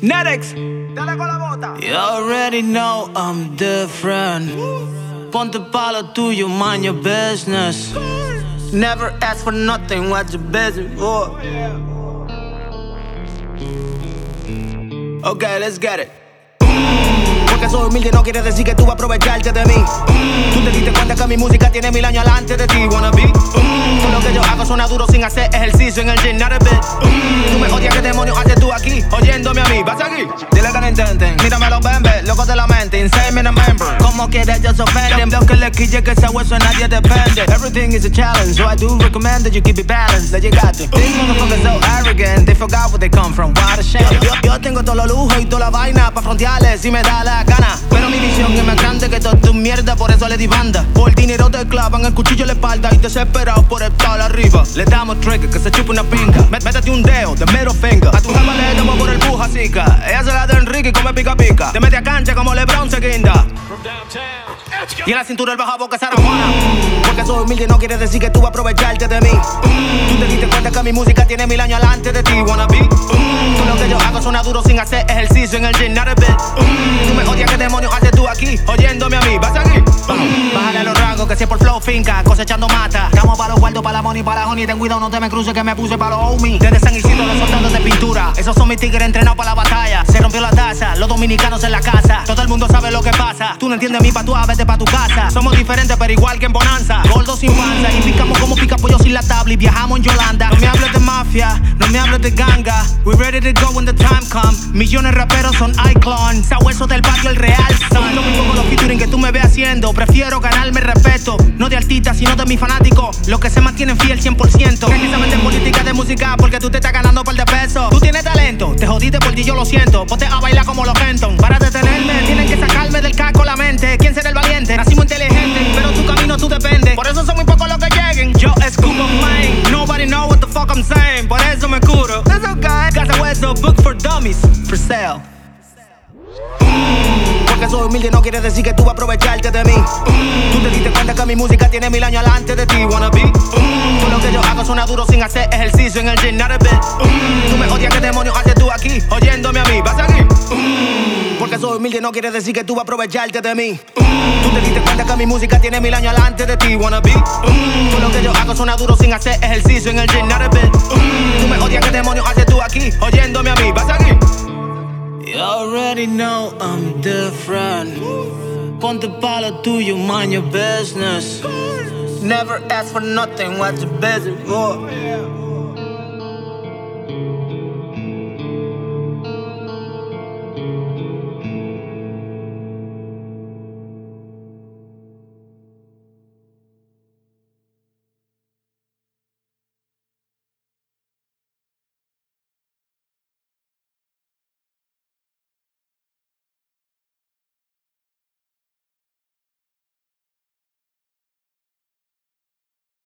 Nerex, dale con la bota. You already know I'm different. Ponte palo tuyo, mind your business. Never ask for nothing, what you busy for? Okay, let's get it. Porque soy humilde no quiere decir que tú vas a aprovecharte de mí. Tú te diste cuenta que mi música tiene mil años alante de ti, wanna be. Todo lo que yo hago suena duro sin hacer ejercicio en el gym, not a bit. Tú me odias, ¿qué demonios haces tú aquí? Oyéndome a mí, ¿vas aquí? Dile que no intenten. Mírame los bembes, locos de la mente, insane in a member. Como quieres, yo se ofenden. Lo que le quille que ese hueso nadie depende. Everything is a challenge, so I do recommend that you keep it balanced. Got to. These motherfuckers so arrogant, they forgot where they come from. What a shame. Tengo todo lo lujo y toda la vaina pa' frontearles si me da la gana. Pero mi visión es más grande que toda tu mierda, por eso le di banda. Por dinero te clavan el cuchillo en la espalda y desesperado por estar arriba. Le damos trigger que se chupa una pinga. Mé- Métete un dedo, de middle finger. A tu jeva le damos por el buja zica. Ella se la da Enrique y come pica pica. Te mete a cancha como LeBron se guinda. Y en la cintura el baja boca se arrojona. Porque soy humilde no quiere decir que tú vas a aprovecharte de mí. Tú mi música tiene mil años alante de ti, wanna be. Todo lo que yo hago suena duro sin hacer ejercicio en el gym, not a bit. Tú me odias, ¿qué demonios haces tú aquí? Oyéndome a mí, ¿vas aquí? Bájale a los rangos que si por flow finca, cosechando mata. Estamos para los guardos, para la money, para la honey. Ten cuidado, no te me cruces que me puse para los homies. Desde San Isidro, los soldados de pintura. Esos son mis tigres entrenados para la batalla. Los dominicanos en la casa. Todo el mundo sabe lo que pasa. Tú no entiendes mi patua, vete pa' tu casa. Somos diferentes, pero igual que en Bonanza. Gordos sin panza y picamos como pica pollo sin la tabla y viajamos en Yolanda. No me hables de mafia, no me hables de ganga. We ready to go when the time come. Millones de raperos son icon. Sabueso del barrio, el real. Me ves haciendo. Prefiero ganarme respeto. No de artista, sino de mis fanáticos. Los que se mantienen fiel 100%. Creen que se meten política de música porque tú te estás ganando par de pesos. Tú tienes talento, te jodiste por ti, yo lo siento. Ponte a bailar como los Fenton. Para detenerme, tienen que sacarme del casco la mente. ¿Quién será el valiente? Nacimos inteligentes, pero tu camino tú dependes. Por eso son muy pocos los que lleguen. Yo escupo flame. Nobody know what the fuck I'm saying. Por eso me curo. That's okay. Casa Hueso, book for dummies. For sale. Porque soy humilde no quiere decir que tú vas a aprovecharte de mí. Tú te diste cuenta que mi música tiene mil años alante de ti, wanna be. Todo lo que yo hago suena duro sin hacer ejercicio en el a bit. Tú me odias, ¿qué demonios haces tú aquí? Oyéndome a mí, ¿vas aquí? Porque soy humilde no quiere decir que tú vas a aprovecharte de mí. Tú te diste cuenta que mi música tiene mil años alante de ti, wanna be. Todo lo que yo hago suena duro sin hacer ejercicio en el bit. Tú me odias, ¿qué demonios haces tú aquí? Oyéndome a mí, ¿vas aquí? You already know I'm different. Ponte palo tuyo, mind your business. Never ask for nothing, what's your business for?